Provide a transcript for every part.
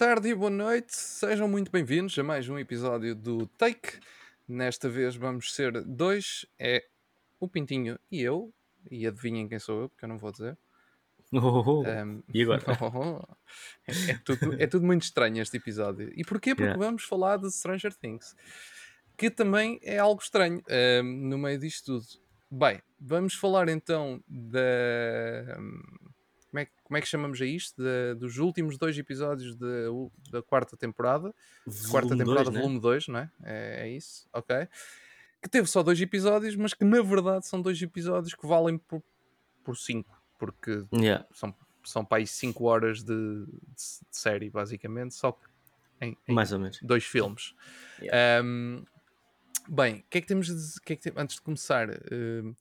boa tarde e boa noite. Sejam muito bem-vindos a mais um episódio do Take. Nesta vez vamos ser dois, é o Pintinho e eu. E adivinhem quem sou eu, porque eu não vou dizer. Oh, Um, E agora? é, é tudo, é tudo muito estranho este episódio. E porquê? Porque Yeah. vamos falar de Stranger Things, que também é algo estranho um, no meio disto tudo. Bem, vamos falar então da. Como é que chamamos a isto? Da- dos últimos dois episódios da, u- da quarta temporada. quarta Volume temporada, dois, né? volume 2, não é? é? É isso, ok. Que teve só dois episódios, mas que na verdade são dois episódios que valem por, por cinco, porque Yeah. são, são para aí 5 horas de, de- de série, basicamente, só que em, em Mais ou menos. dois filmes. Um, bem, o que é que temos de que é que tem- antes de começar? um,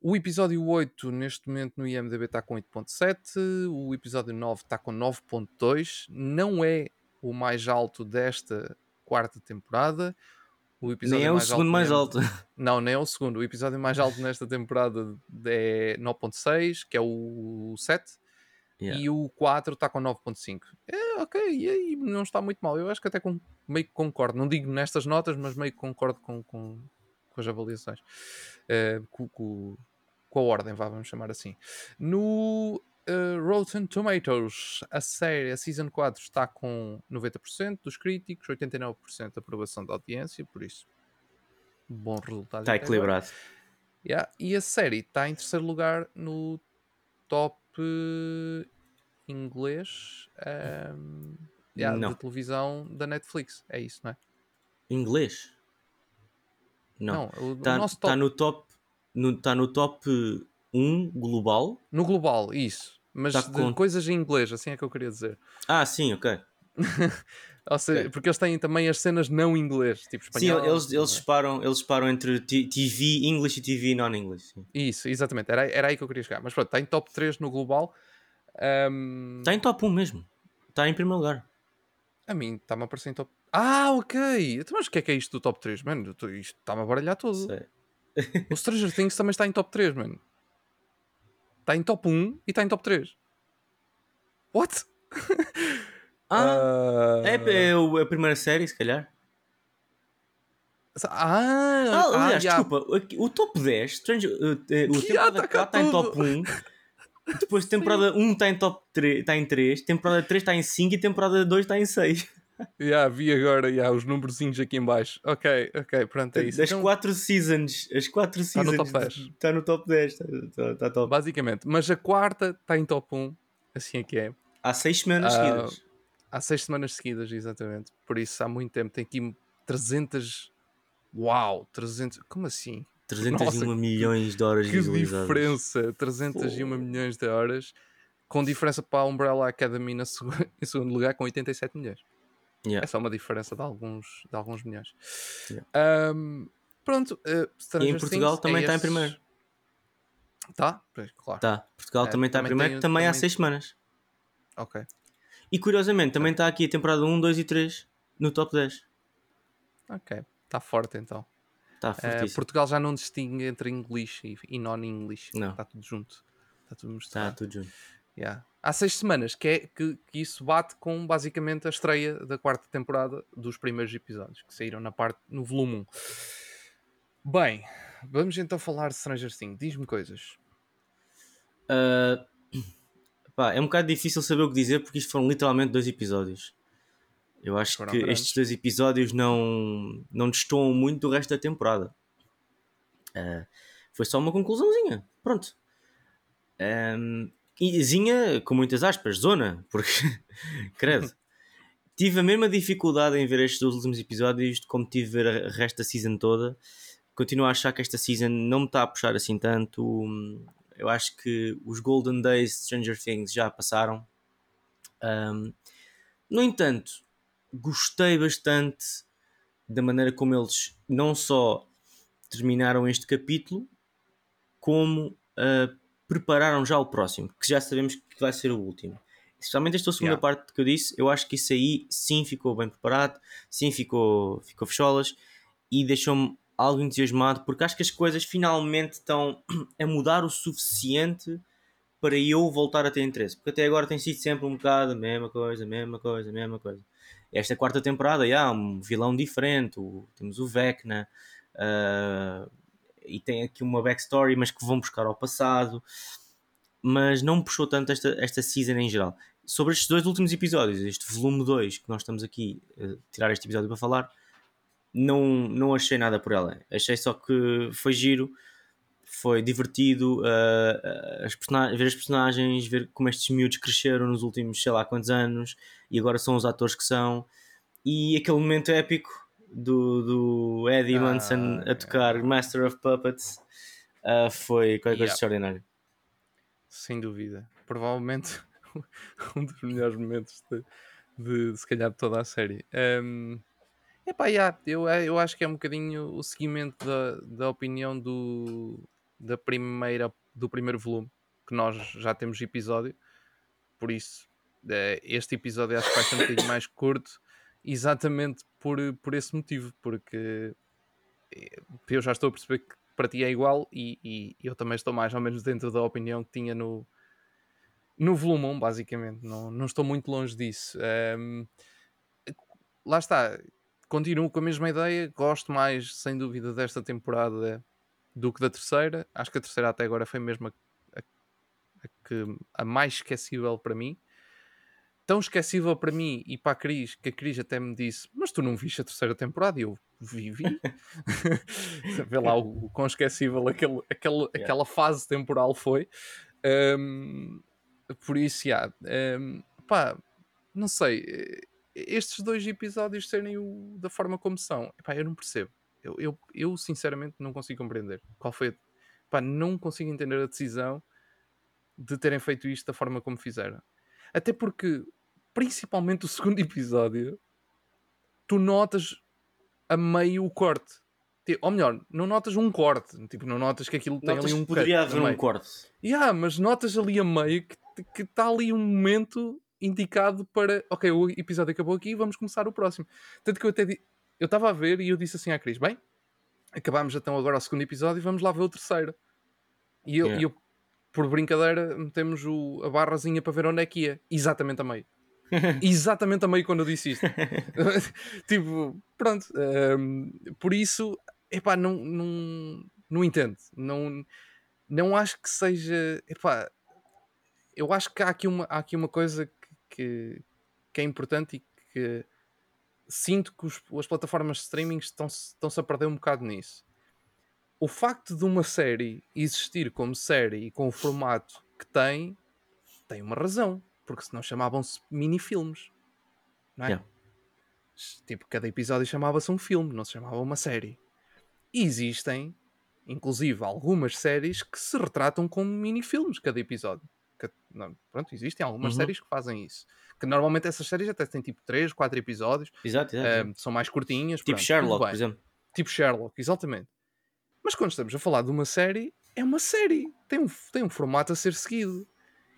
o episódio 8, neste momento no IMDB, está com 8.7, o episódio 9 está com 9.2, não é o mais alto desta quarta temporada. O episódio Nem é o mais segundo alto mais alto. não, nem é o segundo. O episódio mais alto nesta temporada é 9.6, que é o 7. Yeah. E o 4 está com 9.5. É, ok, e aí não está muito mal. Eu acho que até com- meio que concordo. Não digo nestas notas, mas meio que concordo com, com, com as avaliações. Eh, com, com- com a ordem, vá, vamos chamar assim. No eh, Rotten Tomatoes, a série, a Season 4 está com 90% dos críticos, 89% de aprovação da audiência, por isso, bom resultado. Está equilibrado. Yeah, E a série está em terceiro lugar no top eh, inglês ehm, yeah, de televisão da Netflix. É isso, não é? Inglês? Não. o, o Está nosso top. no top. No, tá no top 1 global. No global, isso. Mas Tá de com- coisas em inglês, assim é que eu queria dizer. Ah, sim, ok. Ou seja, Ok. Porque eles têm também as cenas não inglês, tipo Sim, espanhol. eles, tudo eles, mais. separam, eles separam entre TV English e TV non-English. sim. Isso, exatamente. Era, era aí que eu queria chegar. Mas pronto, está em top 3 no global. Ehm, Está em top 1 mesmo. Está em primeiro lugar. A mim está-me a aparecer em top. Ah, ok. Então, mas o que é que é isto do top 3, mano? Tô- Isto está-me a baralhar todo. Sei. O Stranger Things também está em top 3, mano. Está em top 1 e está em top 3. What? Ah, é, é o- a primeira série, se calhar. Ah, Ah, ah, aliás, já. desculpa, aqui- o top 10, Stranger, uh, uh, o 4 está em tudo. top 1, depois temporada 1 está em top 3, está em 3, temporada 3 está em 5 e temporada 2 está em 6. Já, vi agora já, os númerozinhos aqui em baixo. Ok, ok, pronto, é isso. Então, 4 seasons, as 4 Está no seasons top 10. está no top 10, está, está- está top. basicamente. Mas a quarta está em top 1, assim é que é. Há 6 semanas Ah, seguidas. Há seis semanas seguidas, exatamente. Por isso, há muito tempo. Tem aqui 300... Uau, 300... Como assim? 301 nossa, milhões de horas Que visualizadas. diferença! 301 Pô. milhões de horas, com diferença para a Umbrella Academy na segu- em segundo lugar, com 87 milhões. Yeah. É só uma diferença de alguns, de alguns milhões. Yeah. Ahm, pronto, uh, E em Portugal Things também é está em esses- primeiro. Tá? Pois, claro. Tá, Portugal É, também está em primeiro, tem- também há também- 6 semanas. Ok. E curiosamente, também está aqui a temporada 1, 2 e 3 no top 10. Ok. Está forte então. Está Uh. Portugal já não distingue entre inglês e, non-English. Não. Está tudo junto. Está tudo Está misturado. tudo junto. Yeah. Há seis semanas que, é, que, que isso bate com basicamente a estreia da quarta temporada dos primeiros episódios que saíram na parte no volume 1. Bem, vamos então falar de Stranger Things. Diz-me coisas. Uh, pá, é um bocado difícil saber o que dizer porque isto foram literalmente dois episódios. Eu acho Foram que grandes. estes dois episódios não, não destoam muito do resto da temporada. Uh, foi só uma conclusãozinha. Pronto. Um, e zinha com muitas aspas, zona, porque credo. Tive a mesma dificuldade em ver estes dois últimos episódios como tive ver a resto da season toda. Continuo a achar que esta season não me está a puxar assim tanto. Eu acho que os Golden Days de Stranger Things já passaram. Um, no entanto, gostei bastante da maneira como eles não só terminaram este capítulo, como uh, prepararam já o próximo, que já sabemos que vai ser o último. Especialmente esta segunda Yeah. parte que eu disse, eu acho que isso aí sim ficou bem preparado, sim ficou, ficou fecholas e deixou-me algo entusiasmado porque acho que as coisas finalmente estão a mudar o suficiente para eu voltar a ter interesse. Porque até agora tem sido sempre um bocado a mesma coisa, a mesma coisa, a mesma coisa. Esta quarta temporada, já, um vilão diferente, o, temos o Vecna, uh, e tem aqui uma backstory, mas que vão buscar ao passado. Mas não puxou tanto esta, esta season em geral. Sobre estes dois últimos episódios, este volume 2, que nós estamos aqui a tirar este episódio para falar, não, não achei nada por ela. Achei só que foi giro, foi divertido uh, as ver as personagens, ver como estes miúdos cresceram nos últimos sei lá quantos anos e agora são os atores que são. E aquele momento épico do, do Eddie ah, Munson a tocar Master of Puppets uh, foi qualquer coisa extraordinária. Sem dúvida. Provavelmente um dos melhores momentos de, de, de, se calhar de toda a série. Um, epá, yeah, eu, eu acho que é um bocadinho o seguimento da, da opinião do, da primeira, do primeiro volume, que nós já temos episódio, por isso eh, este episódio acho que vai ser um bocadinho mais curto, exatamente por, por esse motivo, porque eh, eu já estou a perceber que para ti é igual e, e eu também estou mais ou menos dentro da opinião que tinha no, no volume 1, basicamente. Não, não estou muito longe disso. Um, lá está, continuo com a mesma ideia. Gosto mais, sem dúvida, desta temporada do que da terceira. Acho que a terceira até agora foi mesmo a, a, a, que, a mais esquecível para mim. Tão esquecível para mim e para a Cris, que a Cris até me disse: Mas tu não viste a terceira temporada? E eu vivi. Vê lá o, o quão esquecível aquele, aquele, yeah. aquela fase temporal foi. Um, por isso, já, um, pá, não sei, eh, estes dois episódios serem o, da forma como são, eu não percebo. Eu, eu, eu, sinceramente não consigo compreender qual foi. Pá, não consigo entender a decisão de terem feito isto da forma como fizeram. Até porque, principalmente o segundo episódio, tu notas a meio o corte. Ou melhor, não notas um corte, tipo, não notas que aquilo notas tem ali um Poderia haver um corte. Yeah, mas notas ali a meio que está ali um momento indicado para ok, o episódio acabou aqui, vamos começar o próximo. Tanto que eu até. Eu estava a ver e eu disse assim à Cris: bem, acabámos então agora o segundo episódio e vamos lá ver o terceiro. E eu, yeah. eu por brincadeira, metemos o, a barrazinha para ver onde é que ia. Exatamente a meio. Exatamente a meio quando eu disse isto. tipo, pronto. Um, por isso, epá, não, não, não entendo. Não, não acho que seja. Epá, eu acho que há aqui uma, há aqui uma coisa que, que, que é importante e que sinto que os, as plataformas de streaming estão-se estão a perder um bocado nisso. O facto de uma série existir como série e com o formato que tem, tem uma razão. Porque senão chamavam-se mini-filmes. Não é? Yeah. Tipo, cada episódio chamava-se um filme, não se chamava uma série. E existem, inclusive, algumas séries que se retratam como mini-filmes cada episódio que, não, pronto, existem algumas uhum. séries que fazem isso. Que normalmente essas séries até têm tipo 3, 4 episódios. Exato, exato. Uh, são mais curtinhas. Tipo pronto, Sherlock, por exemplo. Tipo Sherlock, exatamente. Mas quando estamos a falar de uma série, é uma série. Tem um, tem um formato a ser seguido.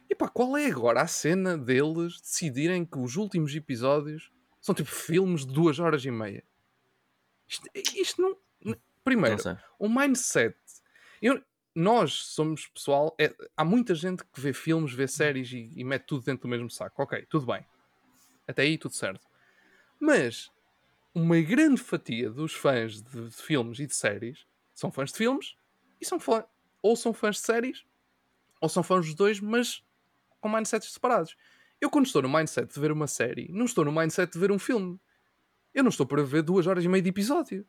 E pá, qual é agora a cena deles decidirem que os últimos episódios são tipo filmes de duas horas e meia? Isto, isto não. Primeiro, o um mindset. Eu, nós somos pessoal. É, há muita gente que vê filmes, vê séries e, e, mete tudo dentro do mesmo saco. Ok, tudo bem. Até aí tudo certo. Mas uma grande fatia dos fãs de, de filmes e de séries são fãs de filmes e são fã, ou são fãs de séries ou são fãs dos dois, mas com mindsets separados. Eu, quando estou no mindset de ver uma série, não estou no mindset de ver um filme. Eu não estou para ver duas horas e meia de episódio.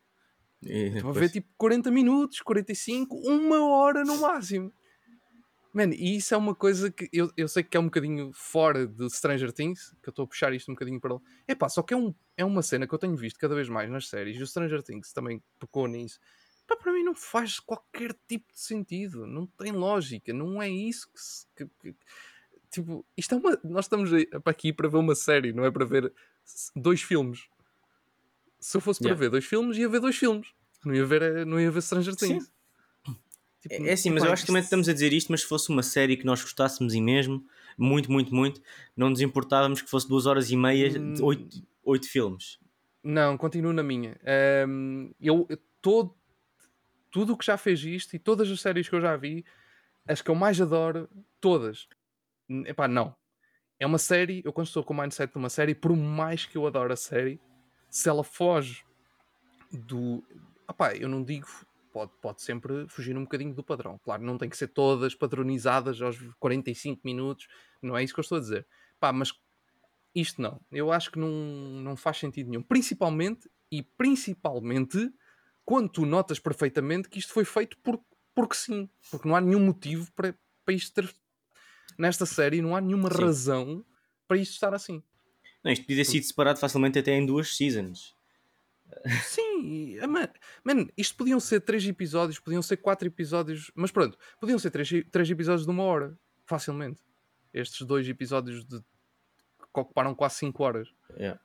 E Estou a ver tipo 40 minutos, 45, uma hora no máximo. Mano, e isso é uma coisa que eu, eu sei que é um bocadinho fora de Stranger Things, que eu estou a puxar isto um bocadinho para lá. É pá, só que é, um, é uma cena que eu tenho visto cada vez mais nas séries, e o Stranger Things também tocou nisso. Pá, para mim não faz qualquer tipo de sentido, não tem lógica, não é isso que, que, que tipo, isto é uma. Nós estamos aqui para ver uma série, não é para ver dois filmes se eu fosse para yeah. ver dois filmes, ia ver dois filmes. Não ia ver, eh, não ia ver Stranger Things. Sim. Tipo, é, é assim, mas eu acho que também estamos a dizer isto, mas se fosse uma série que nós gostássemos e mesmo, muito, muito, muito, não nos importávamos que fosse duas horas e meia, hum... oito, oito filmes. Não, continuo na minha. Um, eu, todo, tudo o que já fez isto e todas as séries que eu já vi, as que eu mais adoro, todas. Epá, não. É uma série, eu quando estou com o mindset de uma série, por mais que eu adore a série, se ela foge do. Epá, eu não digo. Pode, pode sempre fugir um bocadinho do padrão. Claro, não tem que ser todas padronizadas aos 45 minutos, não é isso que eu estou a dizer. Pá, mas isto não. Eu acho que não, não faz sentido nenhum. Principalmente, e principalmente, quando tu notas perfeitamente que isto foi feito por, porque sim. Porque não há nenhum motivo para, para isto ter. Nesta série, não há nenhuma Sim. razão para isto estar assim. Não, isto podia ter sido separado facilmente até em duas seasons. Sim, ah, man, man, isto podiam ser três episódios, podiam ser quatro episódios, mas pronto, podiam ser três, três episódios de uma hora, facilmente. Estes dois episódios de, que ocuparam quase cinco horas. Yeah.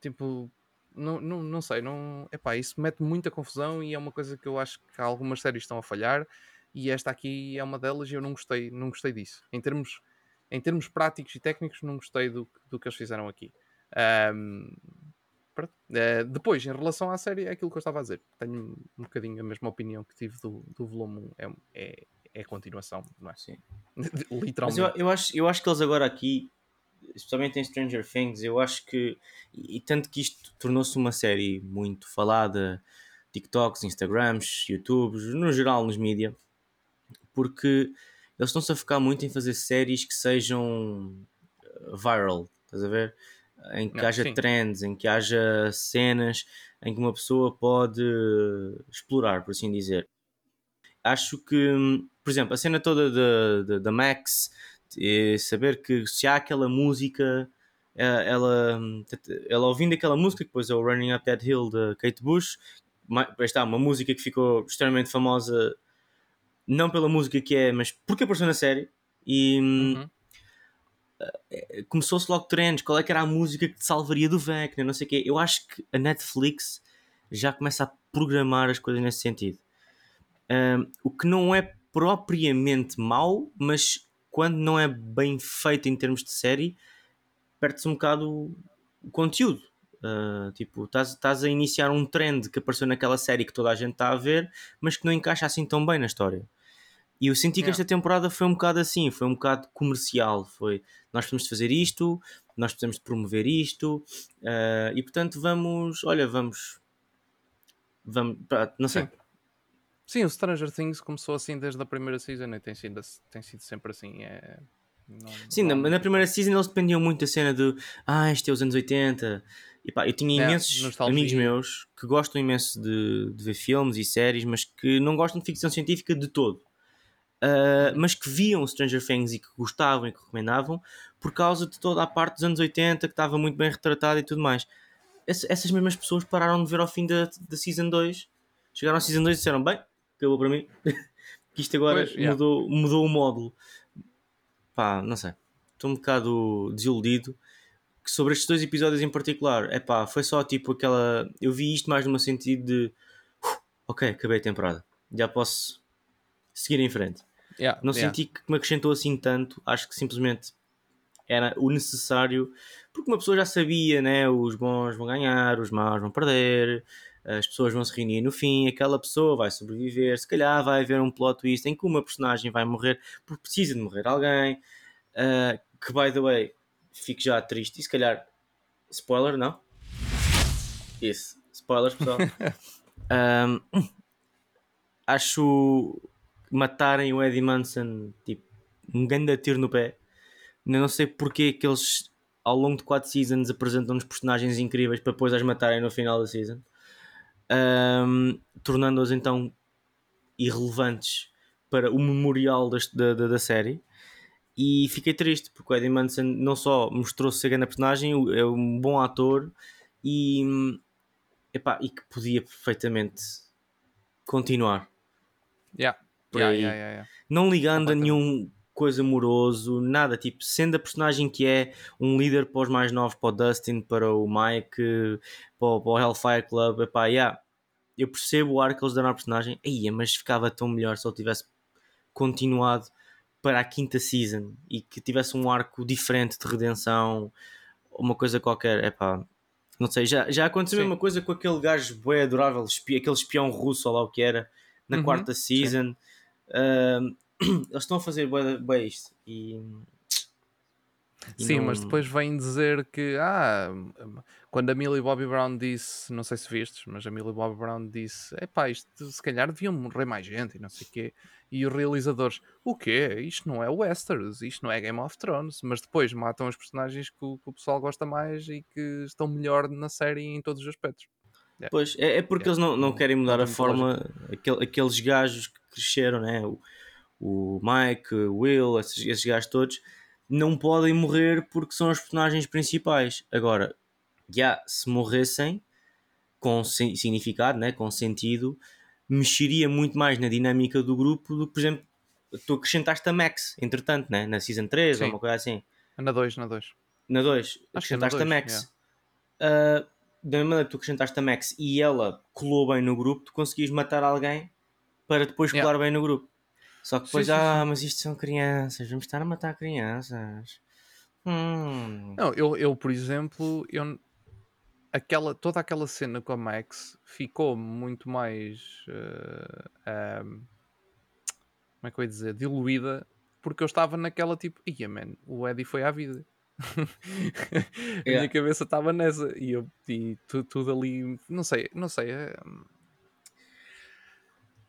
Tipo, não, não, não sei, não, epá, isso mete muita confusão e é uma coisa que eu acho que algumas séries estão a falhar e esta aqui é uma delas e eu não gostei, não gostei disso. Em termos, em termos práticos e técnicos, não gostei do, do que eles fizeram aqui. Ahm, pronto. Eh, depois, em relação à série, é aquilo que eu estava a dizer. Tenho um bocadinho a mesma opinião que tive do, do volume 1. É, é, é a continuação, não é? Sim. Literalmente. Mas eu, eu, acho, eu acho que eles agora aqui, especialmente em Stranger Things, eu acho que, e, e tanto que isto tornou-se uma série muito falada, TikToks, Instagrams, YouTubes, no geral nos mídia, porque eles estão-se a focar muito em fazer séries que sejam uh, viral, estás a ver? Em que Não, haja sim. trends, em que haja cenas em que uma pessoa pode explorar, por assim dizer. Acho que, por exemplo, a cena toda da- Max, eh, saber que se há aquela música, eh, ela, ela ouvindo aquela música, que depois é o Running Up That Hill da Kate Bush, está, uma música que ficou extremamente famosa, não pela música que é, mas porque apareceu na série. E hum, Uhum. começou-se logo trends, qual é que era a música que te salvaria do Vecna, não sei o quê. Eu acho que a Netflix já começa a programar as coisas nesse sentido. Um, o que não é propriamente mau, mas quando não é bem feito em termos de série, perde-se um bocado o- conteúdo. Uh, tipo, estás a iniciar um trend que apareceu naquela série que toda a gente está a ver, mas que não encaixa assim tão bem na história. E eu senti que esta temporada foi um bocado assim, foi um bocado comercial. Foi nós precisamos de fazer isto, nós precisamos de promover isto, uh, e portanto vamos, olha, vamos, vamos, não sei. Sim. Sim, o Stranger Things começou assim desde a primeira season e tem sido, tem sido sempre assim. É... Não, Sim, não na, primeira season eles dependiam muito da cena de ah, isto é os anos 80. E pá, eu tinha É, imensos nostalgia. amigos meus que gostam imenso de, de ver filmes e séries, mas que não gostam de ficção científica de todo. Ah, mas que viam Stranger Things e que gostavam e que recomendavam por causa de toda a parte dos anos 80 que estava muito bem retratada e tudo mais. Ess- essas mesmas pessoas pararam de ver ao fim da, da Season 2. Chegaram à Season 2 e disseram: Bem, acabou para mim. que isto agora Pois, yeah. mudou, mudou o módulo. Pá, não sei. Estou um bocado desiludido que sobre estes dois episódios em particular. É pá, foi só tipo aquela. Eu vi isto mais numa sentido de. "Uf, ok, acabei a temporada. Já posso seguir em frente. Yeah, Não yeah. senti que me acrescentou assim tanto. Acho que simplesmente era o necessário. Porque uma pessoa já sabia, né? Os bons vão ganhar, os maus vão perder. As pessoas vão se reunir no fim. Aquela pessoa vai sobreviver. Se calhar vai haver um plot twist em que uma personagem vai morrer porque precisa de morrer alguém. Ah, que, by the way, fico já triste. E se calhar, spoiler, não? Isso, spoilers, pessoal. Ahm, acho matarem o Eddie Munson, tipo, um grande tiro no pé. Eu não sei porque que eles, ao longo de 4 seasons, apresentam-nos personagens incríveis para depois as matarem no final da season, Ahm, tornando-os então irrelevantes para o memorial da, da, da série. E fiquei triste porque o Eddie Munson não só mostrou-se ser grande personagem, é um bom ator e, epá, e que podia perfeitamente continuar. Yeah. Por Yeah, aí. yeah, yeah. Não ligando a nenhum coisa amoroso, nada, tipo, sendo a personagem que é um líder para os mais novos, para o Dustin, para o Mike, para o, para o Hellfire Club, epá, yeah, eu percebo o ar que eles deram à personagem, Ia, mas ficava tão melhor se ele tivesse continuado para a quinta season e que tivesse um arco diferente de redenção, uma coisa qualquer, epá, não sei, já, já aconteceu a Sim. mesma coisa com aquele gajo bué adorável, espi- aquele espião russo ou lá o que era, na Uhum, quarta season. Ahm, eles estão a fazer bem isto e. e Sim, não- mas depois vêm dizer que ah, quando a Millie Bobby Brown disse, não sei se vistes, mas a Millie Bobby Brown disse: epá, isto se calhar deviam morrer mais gente e não sei o quê. E os realizadores: o quê? Isto não é Westeros, isto não é Game of Thrones. Mas depois matam os personagens que o, que o pessoal gosta mais e que estão melhor na série em todos os aspectos. Pois, é, é porque Yeah, eles não, não não- querem não mudar tem a forma. Aquele, aqueles gajos que cresceram, né? O, o Mike, o Will, esses, esses gajos todos, não podem morrer porque são os personagens principais. Agora, já, se morressem com si- significado, né? com sentido, mexeria muito mais na dinâmica do grupo do que, por exemplo, tu acrescentaste a Max, entretanto, né? na Season 3 ou Sim. uma coisa assim. Na 2, na 2. Na 2, Acho que é na acrescentaste a dois, Max. Ah, da mesma maneira que tu acrescentaste a Max e ela colou bem no grupo, tu conseguias matar alguém para depois Yeah. colar bem no grupo. Só que depois, Sim, sim, ah, sim. mas isto são crianças, vamos estar a matar crianças. Hum. Não, eu, eu por exemplo, eu, aquela, toda aquela cena com a Max ficou muito mais. eh, ahm, como é que eu ia dizer? Diluída, porque eu estava naquela tipo, ia man, o Eddie foi à vida. a Yeah. minha cabeça estava nessa e, eu, e tu- tudo ali, não sei, não sei. é, hum,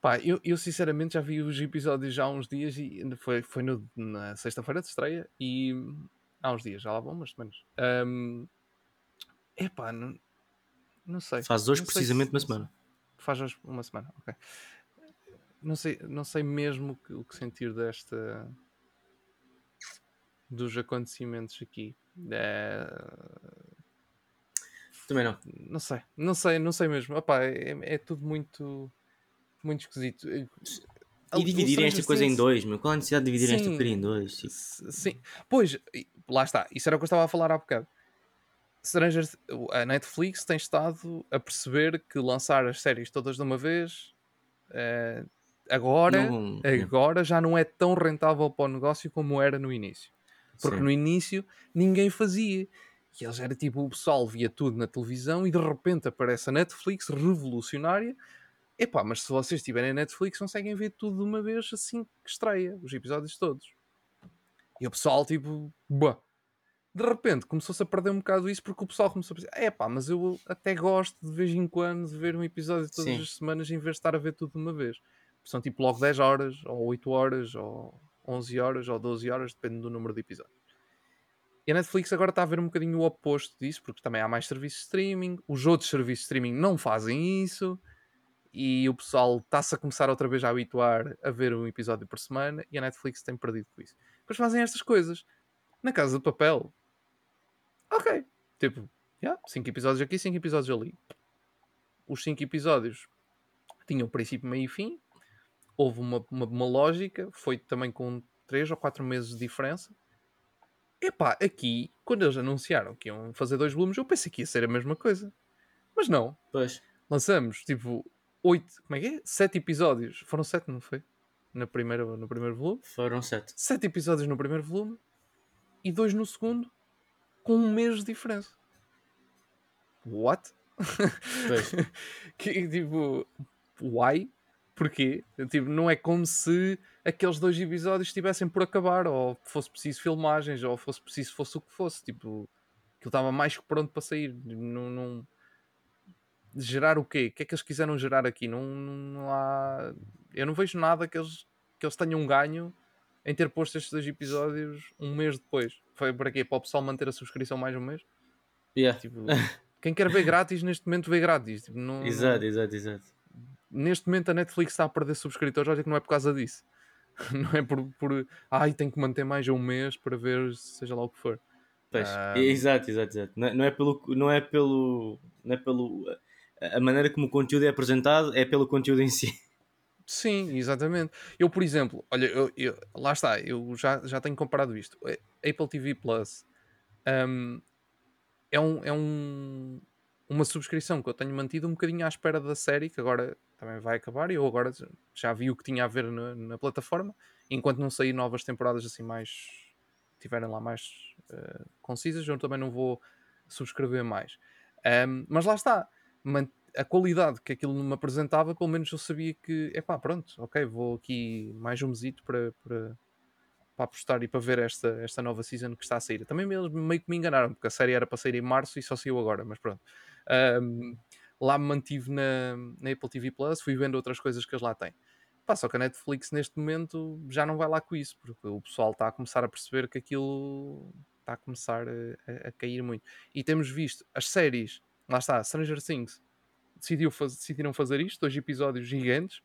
Pá, eu, eu sinceramente já vi os episódios já há uns dias e foi, foi no- na sexta-feira de estreia e há uns dias, já lá vão umas semanas. Um, epá, não, não sei. Faz hoje Não precisamente se- uma semana. Faz hoje uma semana, ok. Não sei, não sei mesmo que- o que sentir desta dos acontecimentos aqui. É, Também não. não sei, não sei, não sei mesmo. Opá, é, é tudo muito, muito esquisito. E dividirem esta coisa em dois, meu. Qual a necessidade de dividirem esta porcaria em dois? Tipo, Sim, pois, lá está, isso era o que eu estava a falar há bocado. Stranger, a Netflix tem estado a perceber que lançar as séries todas de uma vez eh, agora, não- agora já não é tão rentável para o negócio como era no início. Porque Sim. no início ninguém fazia. E eles era tipo, o pessoal via tudo na televisão e de repente aparece a Netflix revolucionária. Epá, mas se vocês tiverem a Netflix conseguem ver tudo de uma vez assim que estreia, os episódios todos. E o pessoal tipo, buah. De repente começou-se a perder um bocado isso porque o pessoal começou a pensar, epá, mas eu até gosto de vez em quando de ver um episódio todas Sim. as semanas em vez de estar a ver tudo de uma vez. São tipo logo 10 horas, ou 8 horas, ou 11 horas, ou 12 horas, depende do número de episódios. E a Netflix agora está a ver um bocadinho o oposto disso, porque também há mais serviços de streaming, os outros serviços de streaming não fazem isso, e o pessoal está-se a começar outra vez a habituar a ver um episódio por semana, e a Netflix tem perdido com isso. Depois fazem estas coisas. Na Casa de Papel, ok, tipo, 5 episódios aqui, 5 episódios ali. Os 5 episódios tinham princípio, meio e fim, houve uma, uma, uma lógica, foi também com 3 ou 4 meses de diferença. Epá, aqui, quando eles anunciaram que iam fazer dois volumes, eu pensei que ia ser a mesma coisa. Mas não. Pois. Lançamos, tipo, oito, como é que é? Sete episódios. Foram sete, não foi? Na primeira, no primeiro volume. Foram sete. Sete episódios no primeiro volume e dois no segundo, com um mês de diferença. What? Pois. que, tipo, why? Porquê? Tipo, não é como se aqueles dois episódios estivessem por acabar, ou fosse preciso filmagens, ou fosse preciso fosse o que fosse. Tipo, aquilo estava mais que pronto para sair. Não, não... Gerar o quê? O que é que eles quiseram gerar aqui? Não, não há. Eu não vejo nada que eles, que eles tenham ganho em ter posto estes dois episódios um mês depois. Foi para quê? Para o pessoal manter a subscrição mais um mês? Yeah. Tipo, quem quer ver grátis neste momento vê grátis. Tipo, não, Exato, exato, exato. Neste momento a Netflix está a perder subscritores, olha que não é por causa disso. Não é por, por ai, tem que manter mais um mês para ver seja lá o que for. Pois. Ah. Exato, exato, exato. Não é, não é pelo. Não é pelo. Não é pelo. A a maneira como o conteúdo é apresentado é pelo conteúdo em si. Sim, exatamente. Eu, por exemplo, olha, eu, eu- lá está, eu já, já tenho comparado isto. Eh, Apple TV Plus hum, é, um, é um, uma subscrição que eu tenho mantido um bocadinho à espera da série, que agora também vai acabar, e eu agora já vi o que tinha a ver na, na plataforma, enquanto não sair novas temporadas assim mais tiverem lá mais eh, concisas, eu também não vou subscrever mais. Hum, mas lá está, a qualidade que aquilo me apresentava, pelo menos eu sabia que, é pá, pronto, ok, vou aqui mais um mesito para, para, para apostar e para ver esta, esta nova season que está a sair. Também eles meio que me enganaram, porque a série era para sair em março e só saiu agora, mas pronto. Um, lá me mantive na, na Apple TV Plus, fui vendo outras coisas que eles lá têm. Pá, só que a Netflix neste momento já não vai lá com isso, porque o pessoal está a começar a perceber que aquilo está a começar a, a, cair muito. E temos visto as séries, lá está, Stranger Things, decidiu faz, decidiram fazer isto, dois episódios gigantes.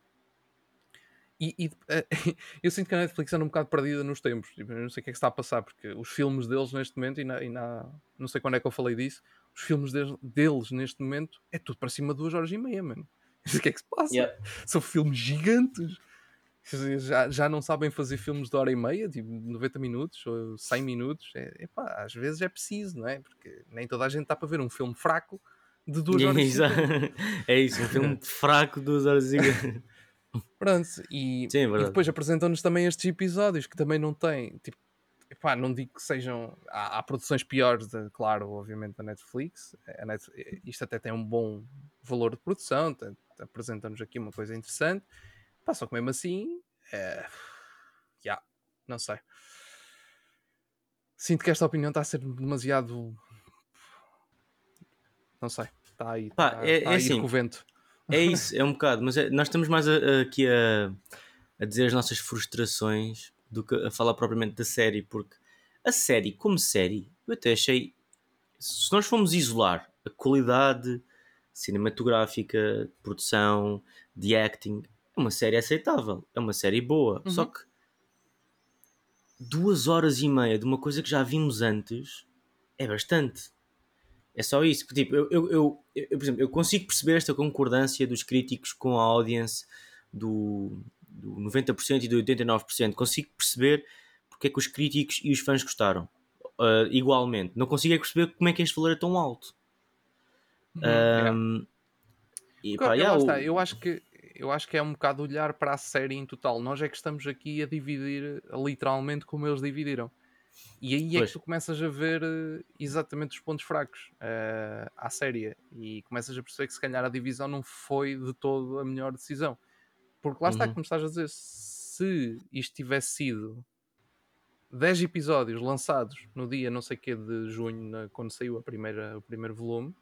E, e uh, eu sinto que a Netflix anda um bocado perdida nos tempos. Não sei o que é que está a passar, porque os filmes deles neste momento, e, na, e na, não sei quando é que eu falei disso, os filmes deles, deles neste momento é tudo para cima de duas horas e meia, mano. O que é que se passa? Yeah. São filmes gigantes. Já, já não sabem fazer filmes de hora e meia, tipo 90 minutos ou 100 minutos. É, epá, às vezes é preciso, não é? Porque nem toda a gente está para ver um filme fraco de duas horas e É isso, um filme fraco de duas horas e Pronto, e, Sim, é e depois apresentam-nos também estes episódios que também não têm, tipo, epá, não digo que sejam. Há, há produções piores, de, claro, obviamente, da Netflix. A Net, isto até tem um bom valor de produção, apresenta-nos aqui uma coisa interessante. Pá, só que mesmo assim, é... yeah, não sei. Sinto que esta opinião está a ser demasiado. Não sei, está aí. Pá, está, é, está é a assim, com o vento. É isso, é um bocado, mas é, nós estamos mais a, a, aqui a, a dizer as nossas frustrações do que a falar propriamente da série, porque a série, como série, eu até achei. Se nós formos isolar a qualidade cinematográfica, produção, de acting, é uma série aceitável, é uma série boa. Uhum. Só que duas horas e meia de uma coisa que já vimos antes é bastante. É só isso. Tipo, eu, eu, eu, eu, por exemplo, eu consigo perceber esta concordância dos críticos com a audience do, do 90% e do 89%. Consigo perceber porque é que os críticos e os fãs gostaram. Uh, igualmente. Não consigo é perceber como é que este valor é tão alto. Uhum, um, e, pá, yeah, está, eu acho que eu acho que é um bocado olhar para a série em total. Nós é que estamos aqui a dividir literalmente como eles dividiram. E aí é pois. que tu começas a ver uh, exatamente os pontos fracos uh, à série e começas a perceber que se calhar a divisão não foi de todo a melhor decisão. Porque lá uhum. está, como estás a dizer, se isto tivesse sido 10 episódios lançados no dia não sei que de junho, quando saiu a primeira, o primeiro volume,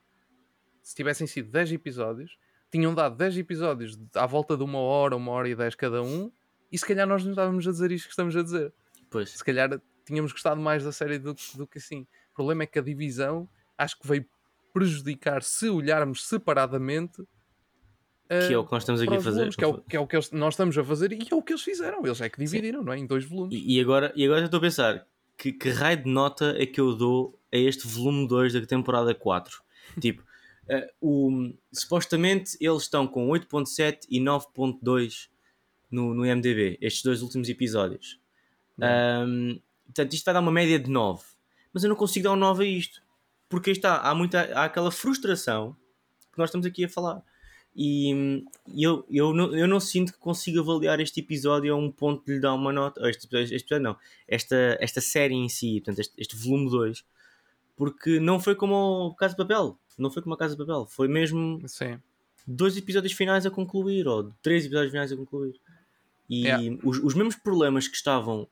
se tivessem sido 10 episódios, tinham dado 10 episódios à volta de uma hora, uma hora e 10 cada um, e se calhar nós não estávamos a dizer isto que estamos a dizer. Pois. Se calhar tínhamos gostado mais da série do, do que assim. O problema é que a divisão acho que veio prejudicar se olharmos separadamente que é o que nós estamos aqui a fazer. Volumes, que, é o, que é o que nós estamos a fazer e é o que eles fizeram. Eles é que dividiram, Sim. não é? Em dois volumes. E, e, agora, e agora eu estou a pensar que, que raio de nota é que eu dou a este volume 2 da temporada 4? tipo, uh, o, supostamente eles estão com 8.7 e 9.2 no, no MDB, estes dois últimos episódios. Um, portanto, isto vai dar uma média de 9. Mas eu não consigo dar um 9 a isto. Porque está, há, muita, há aquela frustração que nós estamos aqui a falar. E, eu, eu, não, eu não sinto que consiga avaliar este episódio a um ponto de lhe dar uma nota. Este, este episódio não. Esta, esta série em si, portanto, este, este volume 2. Porque não foi como o Casa de Papel. Não foi como a Casa de Papel. Foi mesmo Sim. dois episódios finais a concluir. Ou três episódios finais a concluir. E yeah. os, os mesmos problemas que estavam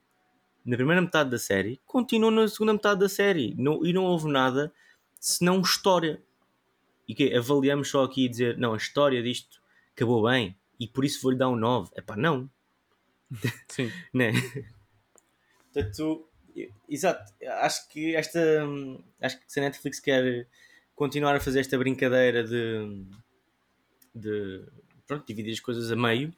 na primeira metade da série continuam na segunda metade da série. Não, e não houve nada senão história. E que avaliamos só aqui e dizer, não, a história disto acabou bem e por isso vou-lhe dar um 9. É pá, não. Sim. né? Portanto, exato. Acho que esta. Acho que se a Netflix quer continuar a fazer esta brincadeira de. de pronto, dividir as coisas a meio,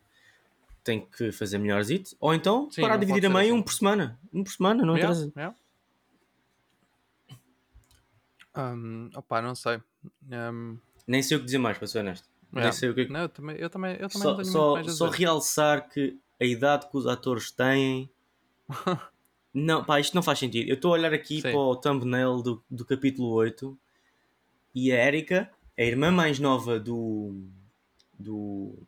tem que fazer melhores it, ou então Sim, parar de dividir a meio assim. um por semana. Um por semana, não yeah, interessa. Yeah. Um, opa, não sei. Um... Nem sei o que dizer mais, para ser honesto. Yeah. Nem sei o que... Não, eu também, eu também, eu também só, só, só realçar que a idade que os atores têm. não, pá, isto não faz sentido. Eu estou a olhar aqui Sim. para o thumbnail do, do capítulo 8 e a Erika, a irmã mais nova do, do,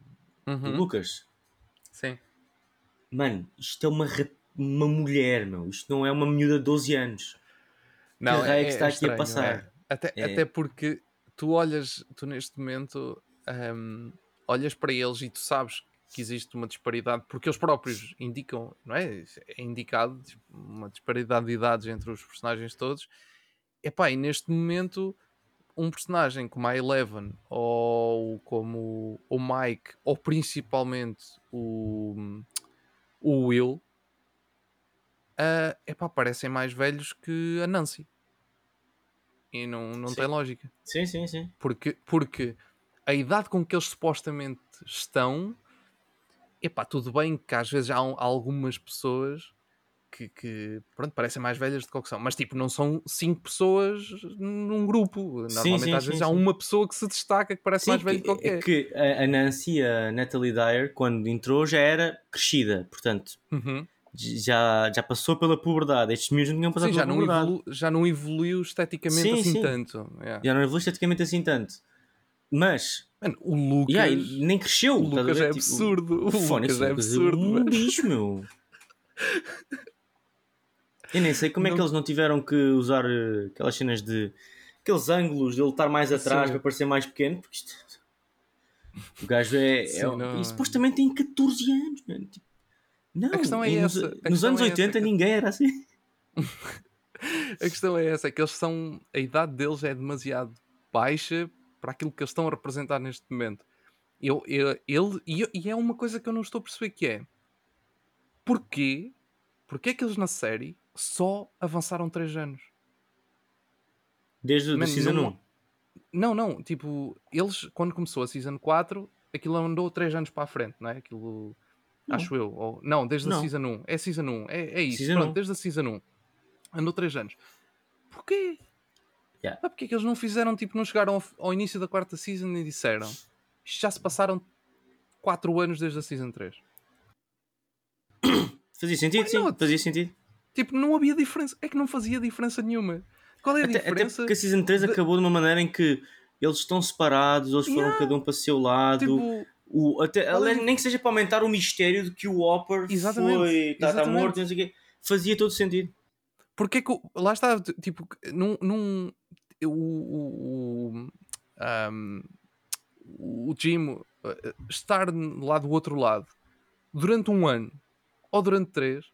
uhum. do Lucas, Sim. Mano, isto é uma, uma mulher, meu. Isto não é uma miúda de 12 anos. Não, que é, que está é aqui estranho, a passar. É. Até, é. até porque tu olhas, tu neste momento, hum, olhas para eles e tu sabes que existe uma disparidade, porque eles próprios indicam, não é? É indicado uma disparidade de idades entre os personagens todos. Epá, e neste momento, um personagem como a Eleven, ou como o Mike, ou principalmente o, o Will, uh, epá, parecem mais velhos que a Nancy. E não, não Sim. tem lógica. Sim, sim, sim. Porque, porque a idade com que eles supostamente estão, epá, tudo bem que às vezes há, um- há algumas pessoas que, que, pronto, parecem mais velhas do que são, mas tipo, não são cinco pessoas num grupo. Normalmente sim, às vezes sim, há sim. uma pessoa que se destaca que parece mais velha do que é é. que a a Nancy, a Natalie Dyer, quando entrou, já era crescida. Portanto, Uhum. Já, já passou pela puberdade. Estes miúdos não tinham passado Sim, já pela não, puberdade. evolu já não evoluiu esteticamente Sim, assim sim. tanto. Yeah. Já não evoluiu esteticamente assim tanto. Mas, Mano, o Lucas, yeah, nem cresceu. o Lucas é Tipo, absurdo. O Lucas é absurdo. um bicho, meu. Eu nem sei como é que Não- eles não tiveram que usar eh, aquelas cenas de. aqueles ângulos de ele estar mais atrás para parecer mais pequeno, porque isto. O gajo é. Sim, é não- E supostamente tem 14 anos, mano. Tipo, não, A questão é nos, essa, a nos anos é essa, 80 que- ninguém era assim. A questão é essa, é que eles são. A idade deles é demasiado baixa para aquilo que eles estão a representar neste momento. Eu, eu- ele, e, e é uma coisa que eu não estou a perceber que é porquê? Porquê é que eles na série só avançaram 3 anos? Desde o Man, Season não- 1. Não, não, tipo, eles quando começou a Season 4, aquilo andou 3 anos para a frente, não é? Aquilo. Não. Acho eu. Ou, não, desde a Não. Season 1. É Season 1. É, é isso. Season Pronto, 1. desde a Season 1. Andou 3 anos. Porquê? Yeah. Ah, porque é que eles não fizeram, tipo, não chegaram ao, ao início da quarta Season e disseram isto já se passaram 4 anos desde a Season 3. Fazia sentido, sim. Fazia sentido. Tipo, não havia diferença. É que não fazia diferença nenhuma. Qual é a Até, até diferença? porque a Season 3 de- acabou de uma maneira em que eles estão separados, eles foram Yeah. cada um para o seu lado. Tipo, O, até, é- Nem que seja para aumentar o mistério de que o Hopper Exatamente, foi, está, exatamente. morto, não sei o quê. Fazia todo sentido. Porque é que lá está, tipo, num, num o, o, o, ahm, o Jim eh, estar lá do outro lado durante um ano ou durante três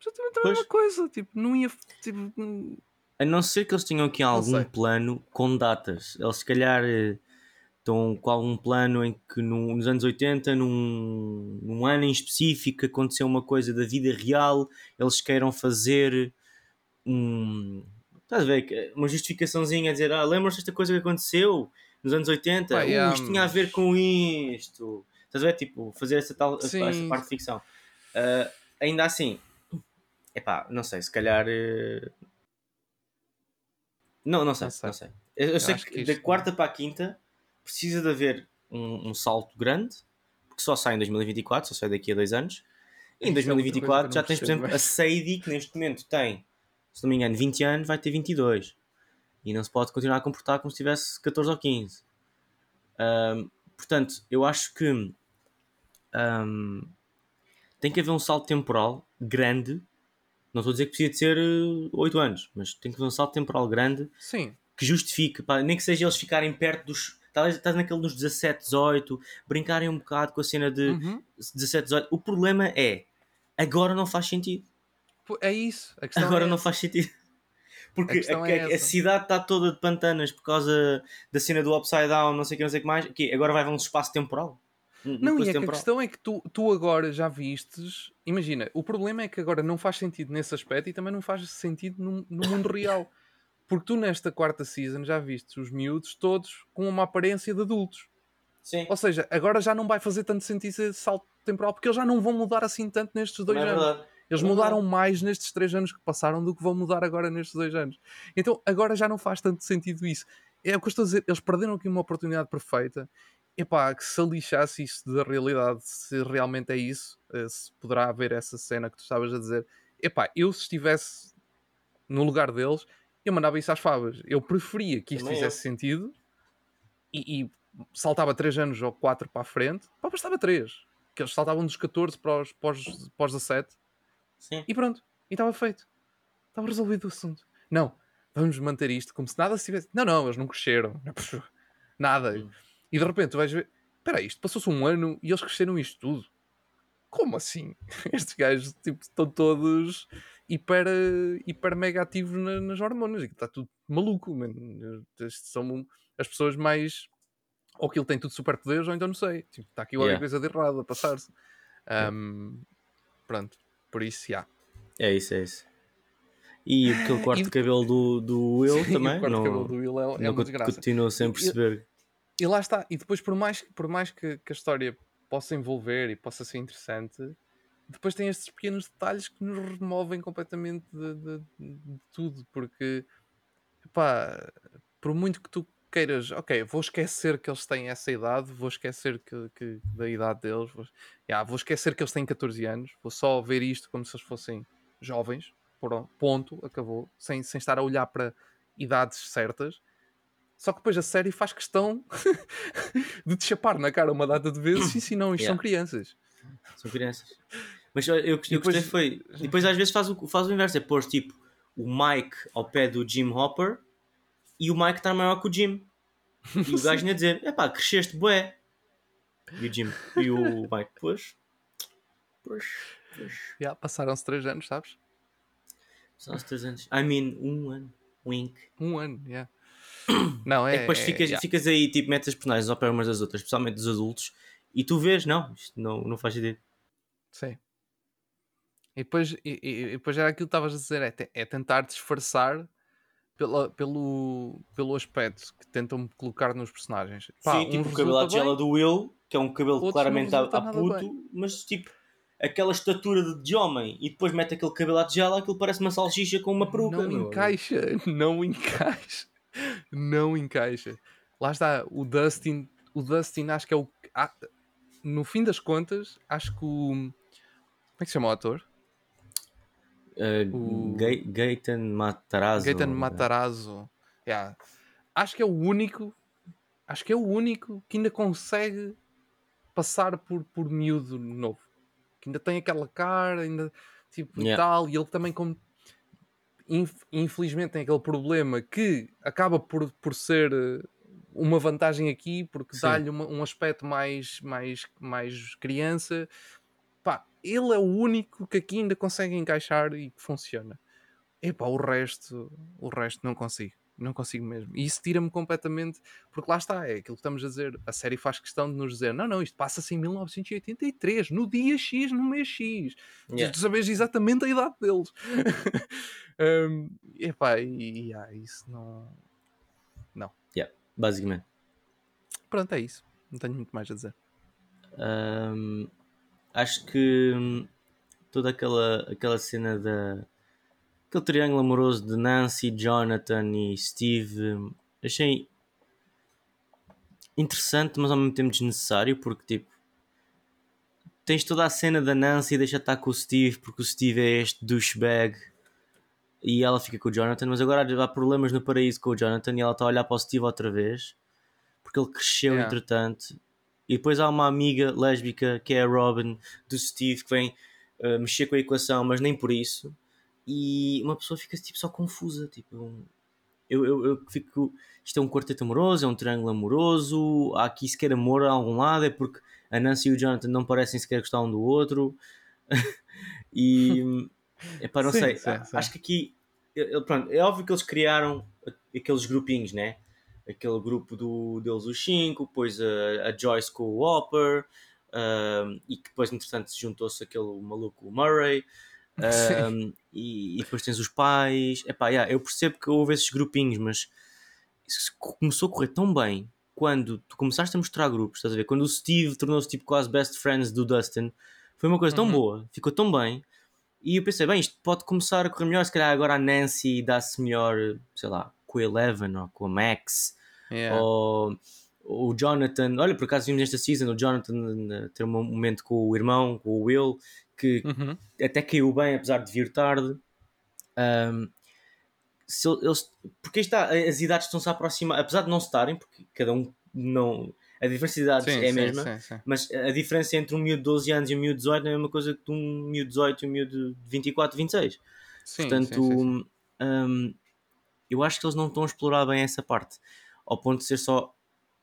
exatamente a Pois. mesma coisa, tipo, não ia tipo, A não ser que eles tenham aqui algum plano com datas. Eles se calhar estão com algum plano em que no- nos anos 80, num, num ano em específico, aconteceu uma coisa da vida real, eles queiram fazer um. Estás a ver? Uma justificaçãozinha a dizer: Ah, lembras-te desta coisa que aconteceu nos anos 80? Pá, Uh, isto tinha a ver com isto. Estás a ver? Tipo, fazer essa, tal, essa parte de ficção. Ah, ainda assim, epá, não sei, se calhar. eh, Não, não sei, Não sei. não sei. Eu, eu sei que, que da quarta para a quinta precisa de haver um, um salto grande, porque só sai em 2024, só sai daqui a dois anos. E em Isso é outra coisa que eu 2024 não já tens, por exemplo, a Sadie, que neste momento tem, se não me engano, 20 anos, vai ter 22. E não se pode continuar a comportar como se tivesse 14 ou 15. Ahm, portanto, eu acho que ahm, tem que haver um salto temporal grande. Não estou a dizer que precisa de ser eh, 8 anos, mas tem que haver um salto temporal grande sim, que justifique, pá, nem que seja eles ficarem perto dos. Talvez estás naquele dos 17, 18, brincarem um bocado com a cena de Uhum. 17, 18. O problema é, agora não faz sentido. É isso. Agora é não essa. faz sentido. Porque A a, é a- cidade está toda de pantanas por causa da cena do Upside Down, não sei o que, não sei o que mais. Aqui, agora vai haver um espaço temporal. Um- Não, e é que a questão é que tu, tu agora já vistes. Imagina, o problema é que agora não faz sentido nesse aspecto e também não faz sentido no, no mundo real. Porque tu, nesta quarta season, já vistes os miúdos todos com uma aparência de adultos. Sim, Ou seja, agora já não vai fazer tanto sentido esse salto temporal porque eles já não vão mudar assim tanto nestes dois não é anos. verdade. Eles Não é mudaram mais nestes três anos que passaram do que vão mudar agora nestes dois anos. Então agora já não faz tanto sentido isso. É o que eu estou a dizer, eles perderam aqui uma oportunidade perfeita. Epá, que se lixasse isso da realidade, se realmente é isso, eh, se poderá haver essa cena que tu estavas a dizer. Epá, eu se estivesse no lugar deles, eu mandava isso às favas. Eu preferia que isto Também eu. fizesse sentido e, e saltava 3 anos ou 4 para a frente, pá, bastava 3. Que eles saltavam dos 14 para os, para os, para os 17 Sim. e pronto. E estava feito. Estava resolvido o assunto. Não, vamos manter isto como se nada se tivesse. Não, não, eles não cresceram. Nada. Hum. E de repente tu vais ver, espera isto passou-se um ano e eles cresceram isto tudo. Como assim? Estes gajos tipo, estão todos hiper, hiper mega ativos na- nas hormonas e que está tudo maluco. man. Estes são as pessoas mais. Ou que ele tem tudo superpoderes, ou então não sei. Tipo, está aqui qualquer Yeah. coisa de errado a passar-se. Yeah. Ahm, pronto, por isso, já. É isso, é isso. E aquele corte E de cabelo do, do Will Sim, também. o corte de não, cabelo do Will é, é uma desgraça. continuo sem E- e- perceber. E lá está. E depois, por mais, por mais que, que a história possa envolver e possa ser interessante, depois tem estes pequenos detalhes que nos removem completamente de, de- de tudo. Porque, pá, por muito que tu queiras, ok, vou esquecer que eles têm essa idade, vou esquecer que, que- da idade deles, vou, Ya, vou esquecer que eles têm 14 anos, vou só ver isto como se eles fossem jovens, pronto, ponto, acabou, sem, sem estar a olhar para idades certas. Só que depois a série faz questão de te chapar na cara uma data de vezes e se não, isto são Yeah. crianças. São crianças. Mas eu, eu depois- gostei foi. E depois às vezes faz o, faz o inverso, é pôr tipo o Mike ao pé do Jim Hopper e o Mike está maior que o Jim. E o gajo ia dizer: epá, cresceste bué. E o Jim e o Mike, pois. Pois. Pois. Ya, Passaram-se 3 anos, sabes? Os 3 anos. I mean, um ano. Wink. Um ano, yeah. Não, É, é. que depois é- ficas, yeah. ficas aí, tipo, metes as personagens ao pé umas das outras, especialmente dos adultos, e tu vês, não, isto não, não faz ideia. Sim. E depois, e, e- depois era aquilo que estavas a dizer, é, é tentar disfarçar pela- pelo, pelo aspecto que tentam colocar nos personagens. Pá, Sim, tipo o cabelo à bem, do Will, que é um cabelo outros claramente a, a puto, mas tipo, aquela estatura de, de homem, e depois mete aquele cabelo à tigela, aquilo parece uma salsicha com uma peruca. não meu encaixa, não encaixa, não encaixa. Lá está, o Dustin, o Dustin acho que é o. no fim das contas, acho que o. Como é que se chama o ator? Uh, O- Gai- Gaten Matarazzo. Gaten Matarazzo. Yeah. Acho que é o único. Acho que é o único que ainda consegue passar por, por miúdo novo. Que ainda tem aquela cara, ainda tipo e Yeah. tal. E ele também, como inf- infelizmente, tem aquele problema que acaba por, por ser eh, uma vantagem aqui, porque dá-lhe um aspecto mais, mais, mais criança. Pá, ele é o único que aqui ainda consegue encaixar e que funciona. Epá, o resto, o resto não consigo. Não consigo mesmo. E isso tira-me completamente, porque lá está, é aquilo que estamos a dizer. A série faz questão de nos dizer: não, não, isto passa-se em 1983, no dia X, no mês X. Yeah. Tu sabes exatamente a idade deles. um, epá, e, e ah, isso não. Basicamente. Pronto, é isso. Não tenho muito mais a dizer. Um, acho que hum, toda aquela, aquela cena da aquele triângulo amoroso de Nancy, Jonathan e Steve hum, achei interessante, mas ao mesmo tempo desnecessário, porque tipo tens toda a cena da Nancy deixa estar com o Steve porque o Steve é este douchebag e ela fica com o Jonathan, mas agora há problemas no paraíso com o Jonathan e ela está a olhar para o Steve outra vez porque ele cresceu Yeah. entretanto. E depois há uma amiga lésbica que é a Robin do Steve que vem uh, mexer com a equação, mas nem por isso. E uma pessoa fica tipo só confusa. Tipo, eu, eu, eu fico. Isto é um quarteto amoroso, é um triângulo amoroso. Há aqui sequer amor a algum lado, é porque a Nancy e o Jonathan não parecem sequer gostar um do outro. e epá, não Sim, sei. sim, sim. Acho que aqui. Eu- pronto, é óbvio que eles criaram aqueles grupinhos, né? Aquele grupo do, deles, os cinco, depois a, a Joyce com o Hopper, um, e que depois, entretanto, se juntou-se aquele maluco Murray. um, e, e depois tens os pais. Epá, yeah, eu percebo que houve esses grupinhos, mas começou a correr tão bem quando tu começaste a mostrar grupos, estás a ver? Quando o Steve tornou-se tipo quase best friends do Dustin, foi uma coisa tão Uhum. boa, ficou tão bem. E eu pensei, bem, isto pode começar a correr melhor. Se calhar agora a Nancy dá-se melhor, sei lá, com a Eleven ou com a Max Yeah. ou o Jonathan. Olha, por acaso vimos nesta season o Jonathan eh, ter um momento com o irmão, com o Will, que Uhum. até caiu bem, apesar de vir tarde. Um, se ele- eles, porque está, as idades estão-se a aproximar, apesar de não estarem, porque cada um não. A diferença de idades Sim, é a sim, mesma, sim, mas a diferença entre um miúdo de 12 anos e um miúdo de 18 não é a mesma coisa que um miúdo de 18 e um miúdo de 24, 26. Sim, Portanto, hum, eu acho que eles não estão a explorar bem essa parte, ao ponto de ser só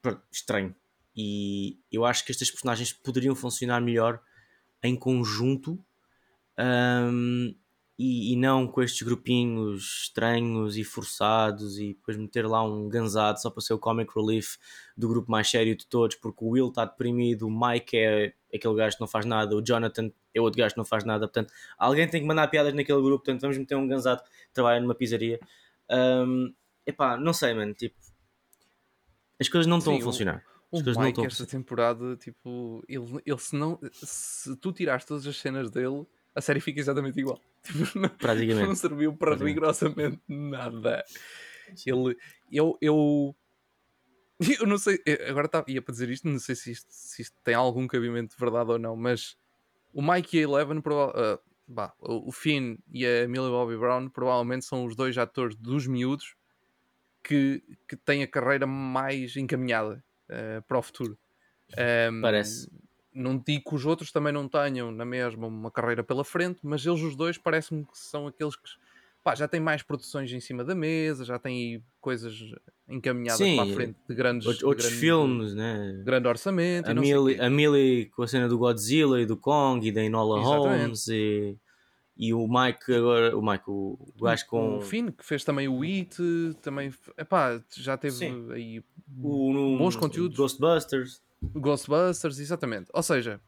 pronto, estranho. E eu acho que estas personagens poderiam funcionar melhor em conjunto um, e, e, não com estes grupinhos estranhos e forçados e depois meter lá um ganzado só para ser o comic relief do grupo mais sério de todos, porque o Will está deprimido, o Mike é aquele gajo que não faz nada, o Jonathan é outro gajo que não faz nada, portanto alguém tem que mandar piadas naquele grupo, portanto vamos meter um ganzado que trabalha numa pizzaria. Um, epá, não sei, mano, tipo, as coisas não estão a funcionar. O, o Mike, esta temporada, tipo, ele, ele se não. Se tu tirares todas as cenas dele, a série fica exatamente igual. Tipo, não, Praticamente. Não serviu para rigorosamente nada. Ele. Eu. Eu, eu não sei. Agora tá, ia para dizer isto, não sei se isto, se isto tem algum cabimento de verdade ou não, mas o Mike e a Eleven. Uh, bah, o Finn e a Millie Bobby Brown provavelmente são os dois atores dos miúdos que, que têm a carreira mais encaminhada uh, para o futuro. Um, Parece. Não digo que os outros também não tenham na mesma uma carreira pela frente, mas eles os dois parecem-me que são aqueles que pá, já têm mais produções em cima da mesa, já têm coisas encaminhadas Sim, para a frente de grandes, outros, outros grande, filmes, né? grande orçamento. A Millie, a Millie com a cena do Godzilla e do Kong e da Enola Exatamente. Holmes e e o Mike agora, o Mike, o, o gajo com. O Finn, que fez também o It, também. Epá, já teve Sim. aí o, bons conteúdos. Ghostbusters. Ghostbusters, exatamente. Ou seja,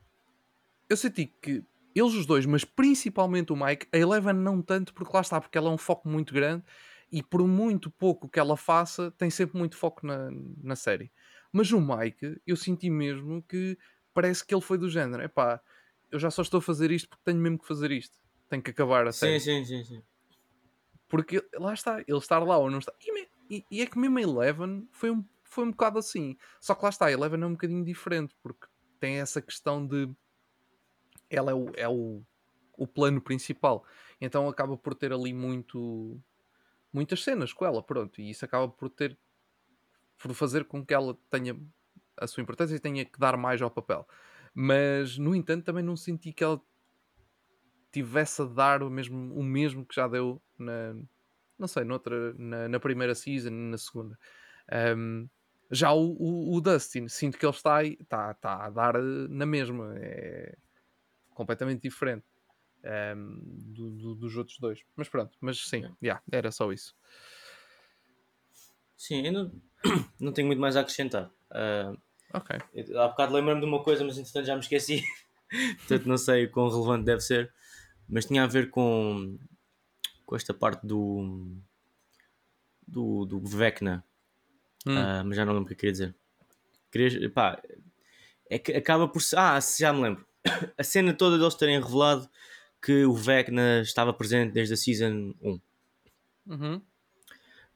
eu senti que eles os dois, mas principalmente o Mike, a Eleven não tanto, porque lá está, porque ela é um foco muito grande e por muito pouco que ela faça, tem sempre muito foco na, na série. Mas o Mike, eu senti mesmo que parece que ele foi do género: epá, eu já só estou a fazer isto porque tenho mesmo que fazer isto tem que acabar a série. Sim, sim, sim, sim. Porque lá está, ele estar lá ou não está. E, e, e, é que mesmo Eleven foi um, foi um bocado assim. Só que lá está, a Eleven é um bocadinho diferente, porque tem essa questão de. Ela é o, é o, o plano principal. Então acaba por ter ali muito. Muitas cenas com ela, pronto. E isso acaba por ter. Por fazer com que ela tenha a sua importância e tenha que dar mais ao papel. Mas, no entanto, também não senti que ela tivesse a dar o mesmo, o mesmo que já deu na, não sei, noutra, na, na primeira season e na segunda. Um, já o, o, o, Dustin, sinto que ele está, está, está a dar na mesma, é completamente diferente um, do, do, dos outros dois. Mas pronto, mas sim, yeah, era só isso. Sim, eu não, não tenho muito mais a acrescentar. Uh, ok. Eu, há bocado lembro-me de uma coisa, mas entretanto já me esqueci. Portanto, não sei o quão relevante deve ser mas tinha a ver com, com esta parte do do, do Vecna, hum. uh, mas já não lembro o que eu queria dizer. Queria, pá, é que acaba por ser. Ah, já me lembro. A cena toda deles terem revelado que o Vecna estava presente desde a Season 1. Uhum.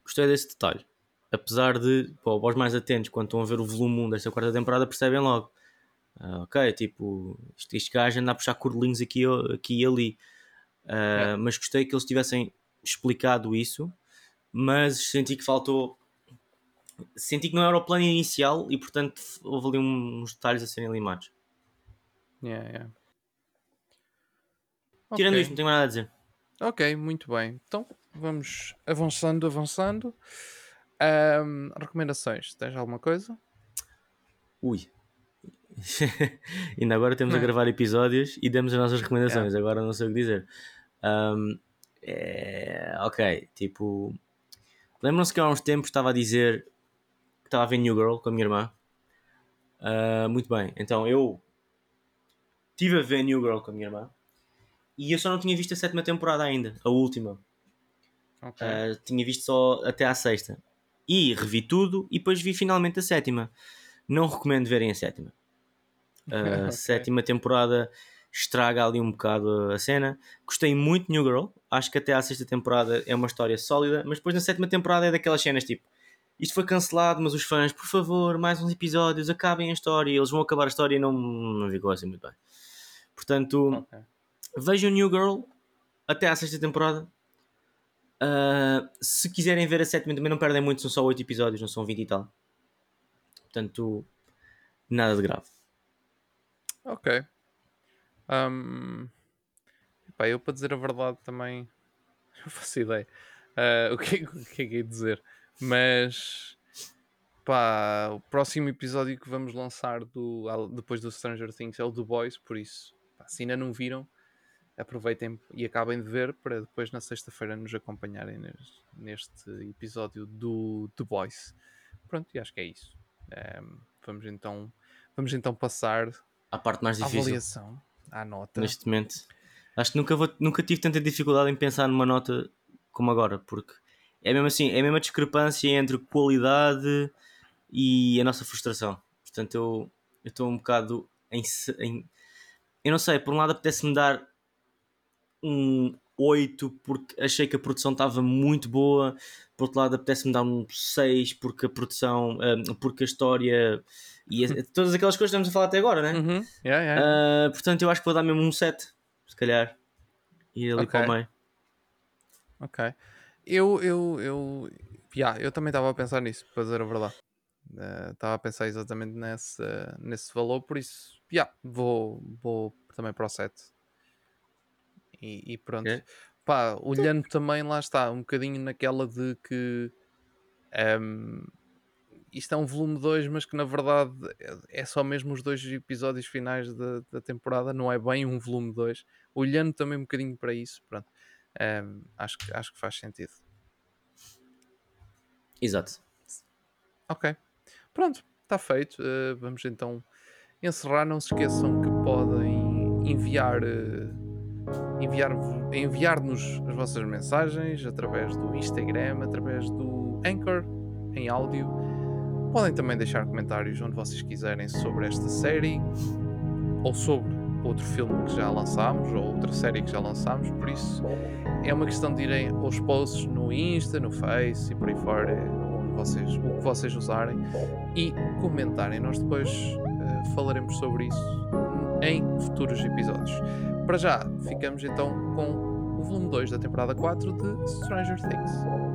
Gostei desse detalhe. Apesar de, pô, os mais atentos, quando estão a ver o volume 1 desta quarta temporada, percebem logo Uh, ok, tipo, este, este gajo anda a puxar cordelinhos aqui, aqui e ali. Uh, é. Mas gostei que eles tivessem explicado isso, mas senti que faltou. Senti que não era o plano inicial e, portanto, houve ali uns detalhes a serem limados. Yeah, yeah. Tirando okay. isto, não tenho nada a dizer. Ok, muito bem. Então vamos avançando, avançando. Um, recomendações, tens alguma coisa? Ui, Ainda agora temos a gravar episódios e demos as nossas recomendações. Agora não sei o que dizer. Um, é, ok, tipo. Lembram-se que há uns tempos estava a dizer que estava a ver New Girl com a minha irmã. Uh, muito bem, então eu estive a ver New Girl com a minha irmã e eu só não tinha visto a sétima temporada ainda, a última. Okay. Uh, tinha visto só até à sexta. E revi tudo e depois vi finalmente a sétima. Não recomendo verem a sétima. A okay. sétima temporada estraga ali um bocado a cena. Gostei muito de New Girl. Acho que até à sexta temporada é uma história sólida, mas depois na sétima temporada é daquelas cenas tipo isto foi cancelado, mas os fãs, por favor, mais uns episódios, acabem a história. Eles vão acabar a história e não, não ficou assim muito bem. Portanto, okay. vejam New Girl até à sexta temporada. Uh, se quiserem ver a sétima, também não perdem muito, são só 8 episódios, não são 20 e tal. Portanto, nada de grave. Ok. Um, epá, eu para dizer a verdade também não faço ideia uh, o, que, o que é que é dizer. Mas pá, o próximo episódio que vamos lançar do, depois do Stranger Things é o The Boys, por isso, pá, se ainda não viram, aproveitem e acabem de ver para depois na sexta-feira nos acompanharem neste, neste, episódio do The Boys. Pronto, e acho que é isso. Um, vamos então vamos então passar à parte mais difícil. avaliação, à nota. Neste momento. Acho que nunca, vou, nunca tive tanta dificuldade em pensar numa nota como agora, porque é mesmo assim, é a mesma discrepância entre qualidade e a nossa frustração. Portanto, eu estou um bocado em, em, Eu não sei, por um lado apetece-me dar um 8 porque achei que a produção estava muito boa, por outro lado apetece-me dar um 6 porque a produção, um, porque a história e a, todas aquelas coisas que estamos a falar até agora, né? Uhum. Yeah, yeah. Uh, portanto, eu acho que vou dar mesmo um 7, se calhar. E ali okay. para o meio. Ok. Eu, eu, eu, yeah, eu também estava a pensar nisso, para dizer a verdade. Estava uh, a pensar exatamente nesse, uh, nesse valor, por isso, yeah, vou, vou também para o 7. E, e pronto. Okay. Pá, olhando também, lá está, um bocadinho naquela de que um, isto é um volume 2, mas que na verdade é só mesmo os dois episódios finais da, da temporada, não é bem um volume 2. Olhando também um bocadinho para isso, pronto, um, acho, que, acho que faz sentido. Exato. Ok. Pronto, está feito. Uh, vamos então encerrar. Não se esqueçam que podem enviar. Uh, enviar-nos enviar as vossas mensagens através do Instagram, através do Anchor em áudio. Podem também deixar comentários onde vocês quiserem sobre esta série ou sobre outro filme que já lançámos ou outra série que já lançámos. Por isso é uma questão de irem aos posts no Insta, no Face e por aí fora, onde vocês, o que vocês usarem e comentarem. Nós depois uh, falaremos sobre isso em futuros episódios. Para já, ficamos então com o volume 2 da temporada 4 de Stranger Things.